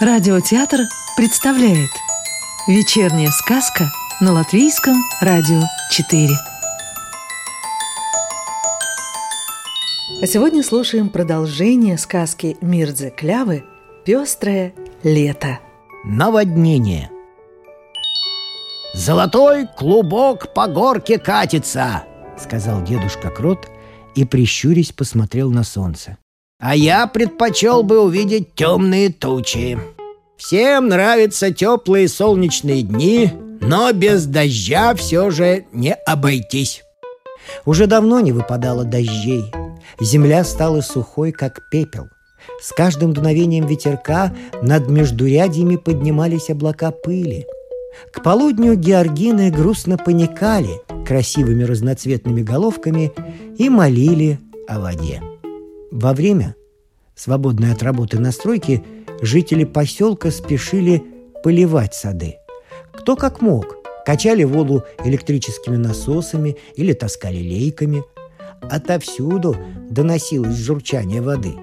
Радиотеатр представляет Вечерняя сказка на Латвийском радио 4 А сегодня слушаем продолжение сказки Мирдзе Клявы «Пестрое лето» Наводнение «Золотой клубок по горке катится!» — сказал дедушка Крот и, прищурясь, посмотрел на солнце. А я предпочел бы увидеть темные тучи. Всем нравятся теплые солнечные дни, но без дождя все же не обойтись. Уже давно не выпадало дождей. Земля стала сухой, как пепел. С каждым дуновением ветерка над междурядьями поднимались облака пыли. К полудню георгины грустно паникали красивыми разноцветными головками и молили о воде. Во время, свободной от работы на стройке, жители поселка спешили поливать сады. Кто как мог, качали воду электрическими насосами или таскали лейками. Отовсюду доносилось журчание воды.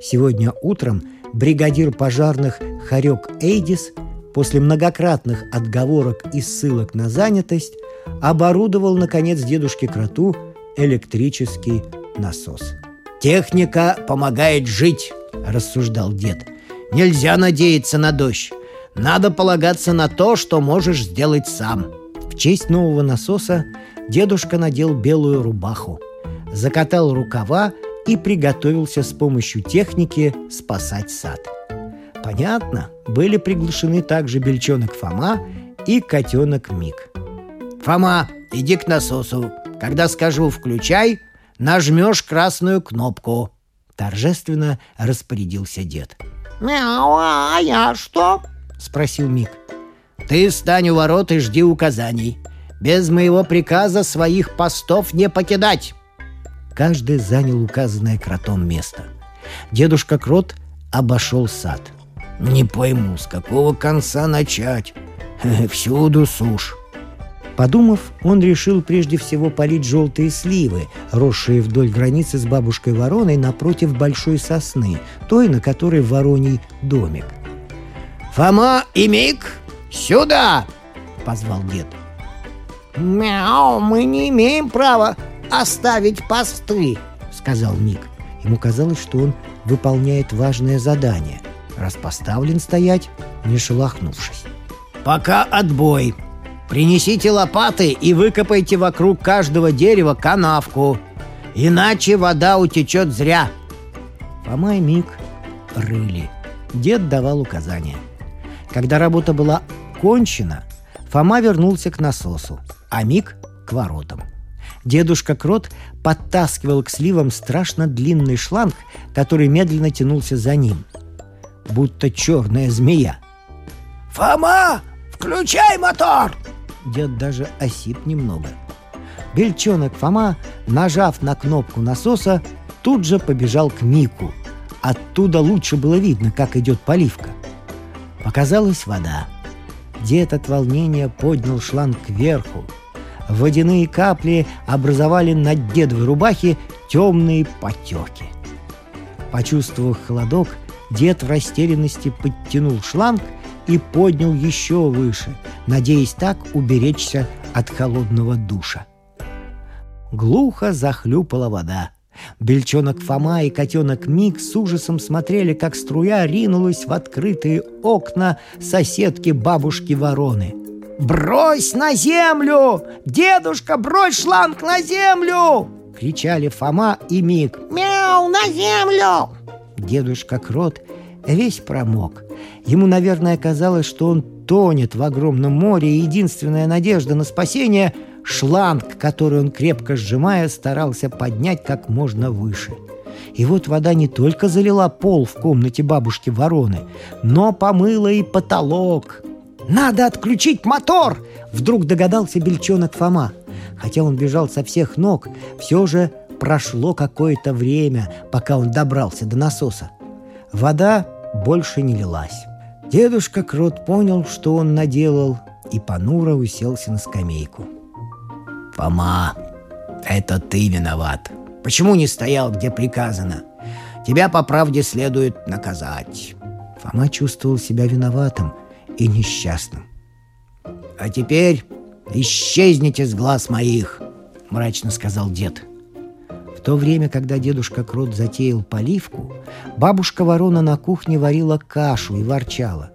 Сегодня утром бригадир пожарных Харек Эйдис после многократных отговорок и ссылок на занятость оборудовал, наконец, дедушке Кроту электрический насос – «Техника помогает жить», — рассуждал дед. «Нельзя надеяться на дождь. Надо полагаться на то, что можешь сделать сам». В честь нового насоса дедушка надел белую рубаху, закатал рукава и приготовился с помощью техники спасать сад. Понятно, были приглашены также бельчонок Фома и котенок Мик. «Фома, иди к насосу. Когда скажу «включай», нажмешь красную кнопку», — торжественно распорядился дед. «Мяу, а я что?» — спросил Мик. «Ты стань у ворот и жди указаний. Без моего приказа своих постов не покидать!» Каждый занял указанное кротом место. Дедушка Крот обошел сад. «Не пойму, с какого конца начать. Всюду сушь. Подумав, он решил прежде всего полить желтые сливы, росшие вдоль границы с бабушкой Вороной напротив большой сосны, той, на которой вороний домик. «Фома и Мик, сюда!» — позвал дед. «Мяу, мы не имеем права оставить посты», — сказал Мик. Ему казалось, что он выполняет важное задание, раз поставлен стоять, не шелохнувшись. «Пока отбой!» Принесите лопаты и выкопайте вокруг каждого дерева канавку, иначе вода утечет зря. Фома и Мик рыли. Дед давал указания. Когда работа была кончена, Фома вернулся к насосу, а Мик — к воротам. Дедушка Крот подтаскивал к сливам страшно длинный шланг, который медленно тянулся за ним, будто черная змея. «Фома, включай мотор!» Дед даже осип немного. Бельчонок Фома, нажав на кнопку насоса, тут же побежал к Мику. Оттуда лучше было видно, как идет поливка. Показалась вода. Дед от волнения поднял шланг кверху. Водяные капли образовали на дедовой рубахе темные потеки. Почувствовав холодок, дед в растерянности подтянул шланг – и поднял еще выше, надеясь так уберечься от холодного душа. Глухо захлюпала вода. Бельчонок Фома и котенок Мик с ужасом смотрели, как струя ринулась в открытые окна соседки бабушки Вороны. «Брось на землю! Дедушка, брось шланг на землю!» — кричали Фома и Мик. «Мяу, на землю!» Дедушка Крот весь промок. Ему, наверное, казалось, что он тонет в огромном море, и единственная надежда на спасение — шланг, который он, крепко сжимая, старался поднять как можно выше. И вот вода не только залила пол в комнате бабушки Вороны, но помыла и потолок. «Надо отключить мотор!» — вдруг догадался бельчонок Фома. Хотя он бежал со всех ног, все же прошло какое-то время, пока он добрался до насоса. Вода больше не лилась. Дедушка Крот понял, что он наделал, и понуро уселся на скамейку. «Фома, это ты виноват. Почему не стоял, где приказано? Тебя по правде следует наказать». Фома чувствовал себя виноватым и несчастным. «А теперь исчезните с глаз моих!» — мрачно сказал дед. В то время, когда дедушка Крот затеял поливку, бабушка Ворона на кухне варила кашу и ворчала.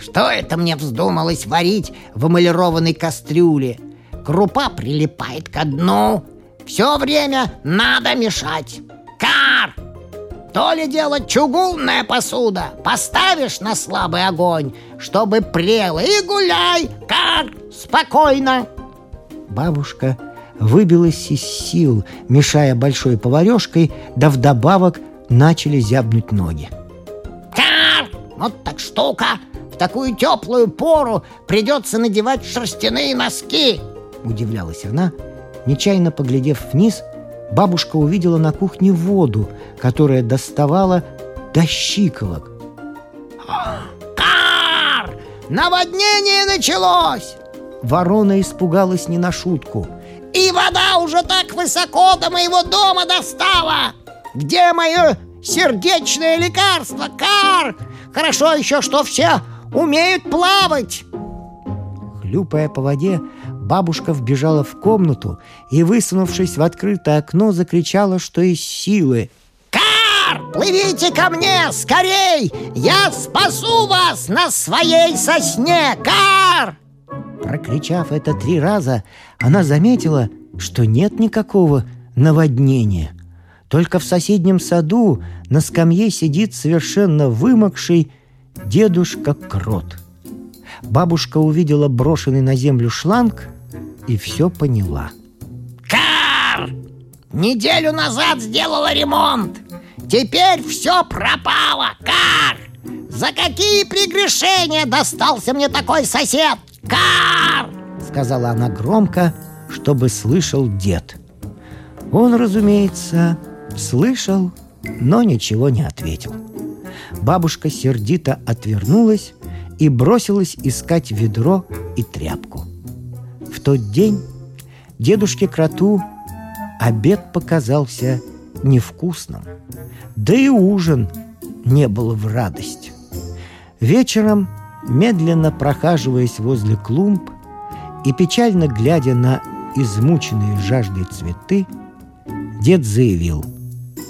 «Что это мне вздумалось варить в эмалированной кастрюле? Крупа прилипает ко дну. Все время надо мешать. Кар! То ли дело чугунная посуда. Поставишь на слабый огонь, чтобы прело, и гуляй, кар, спокойно. Бабушка выбилась из сил, мешая большой поварешкой, да вдобавок начали зябнуть ноги. Кар! Вот так штука! В такую теплую пору придется надевать шерстяные носки!» Удивлялась она, нечаянно поглядев вниз, бабушка увидела на кухне воду, которая доставала до щиколок. «Кар! Наводнение началось!» Ворона испугалась не на шутку. «И вода уже так высоко до моего дома достала! Где мое сердечное лекарство, Кар? Хорошо еще, что все умеют плавать!» Хлюпая по воде, бабушка вбежала в комнату и, высунувшись в открытое окно, закричала, что из силы. «Кар, плывите ко мне, скорей! Я спасу вас на своей сосне, Кар!» Прокричав это три раза, она заметила, что нет никакого наводнения. Только в соседнем саду на скамье сидит совершенно вымокший дедушка Крот. Бабушка увидела брошенный на землю шланг и все поняла. «Кар! Неделю назад сделала ремонт! Теперь все пропало, Кар! За какие прегрешения достался мне такой сосед, Кар!» Сказала она громко, чтобы слышал дед. Он, разумеется, слышал, но ничего не ответил. Бабушка сердито отвернулась и бросилась искать ведро и тряпку. В тот день дедушке Кроту обед показался невкусным, да и ужин не был в радость. Вечером, медленно прохаживаясь возле клумб и печально глядя на измученные жаждой цветы, дед заявил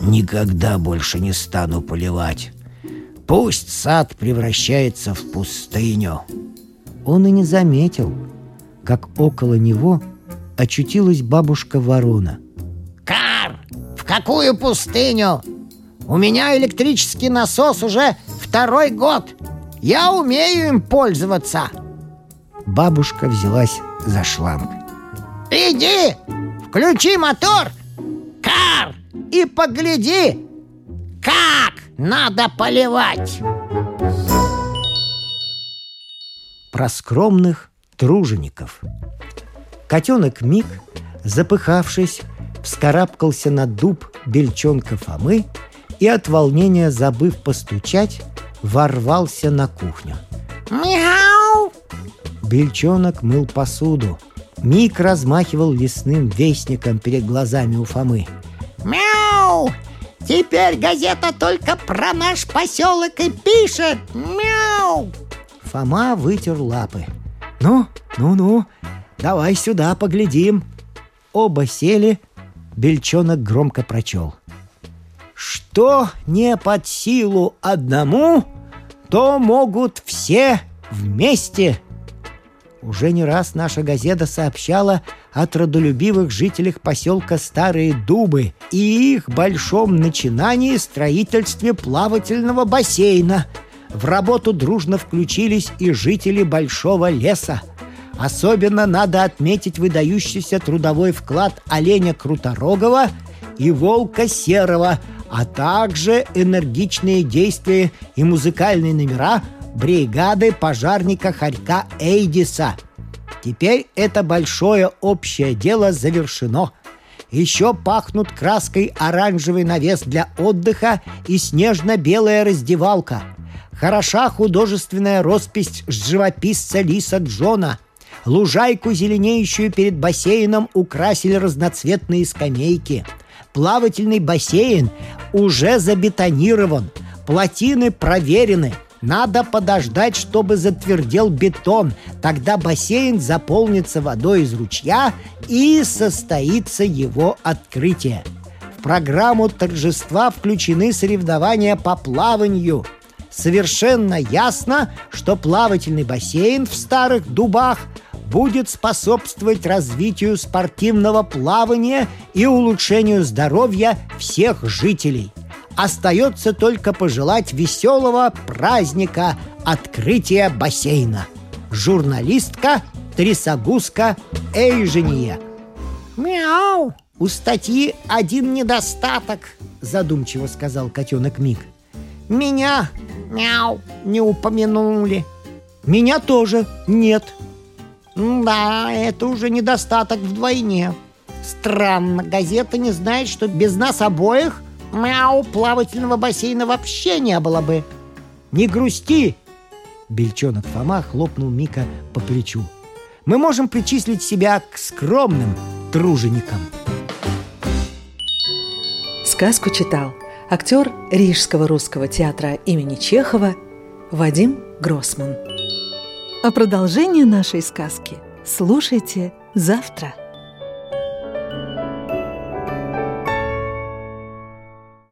«Никогда больше не стану поливать. Пусть сад превращается в пустыню». Он и не заметил, как около него очутилась бабушка ворона. «Кар! В какую пустыню? У меня электрический насос уже второй год. Я умею им пользоваться!» Бабушка взялась за шланг. «Иди, включи мотор, Кар, и погляди, как надо поливать!» Про скромных тружеников. Котенок Мик, запыхавшись, вскарабкался на дуб бельчонка Фомы и от волнения, забыв постучать, ворвался на кухню. «Мяу!» Бельчонок мыл посуду. Мик размахивал лесным вестником перед глазами у Фомы. «Мяу! Теперь газета только про наш поселок и пишет! Мяу!» Фома вытер лапы. «Ну, ну-ну, давай сюда поглядим». Оба сели, Бельчонок громко прочел. «Что не под силу одному, то могут все вместе». Уже не раз наша газета сообщала о трудолюбивых жителях поселка Старые Дубы и их большом начинании строительстве плавательного бассейна. В работу дружно включились и жители Большого леса. Особенно надо отметить выдающийся трудовой вклад оленя Круторогова и волка Серого, а также энергичные действия и музыкальные номера бригады пожарника Харька Эйдиса. Теперь это большое общее дело завершено. Еще пахнут краской оранжевый навес для отдыха и снежно-белая раздевалка. Хороша художественная роспись живописца Лиса Джона. Лужайку, зеленеющую перед бассейном, украсили разноцветные скамейки. Плавательный бассейн уже забетонирован. Плотины проверены – Надо подождать, чтобы затвердел бетон. Тогда бассейн заполнится водой из ручья и состоится его открытие. В программу торжества включены соревнования по плаванию. Совершенно ясно, что плавательный бассейн в Старых Дубах будет способствовать развитию спортивного плавания и улучшению здоровья всех жителей – Остается только пожелать веселого праздника открытия бассейна. Журналистка Трисогуска Эйжения. Мяу! У статьи один недостаток, задумчиво сказал котенок Мик. Меня, мяу, не упомянули. Меня тоже нет. Да, это уже недостаток вдвойне. Странно, газета не знает, что без нас обоих Мяу, плавательного бассейна вообще не было бы. Не грусти! Бельчонок Фома хлопнул Мика по плечу. Мы можем причислить себя к скромным труженикам. Сказку читал актер Рижского русского театра имени Чехова Вадим Гроссман. А продолжение нашей сказки слушайте завтра.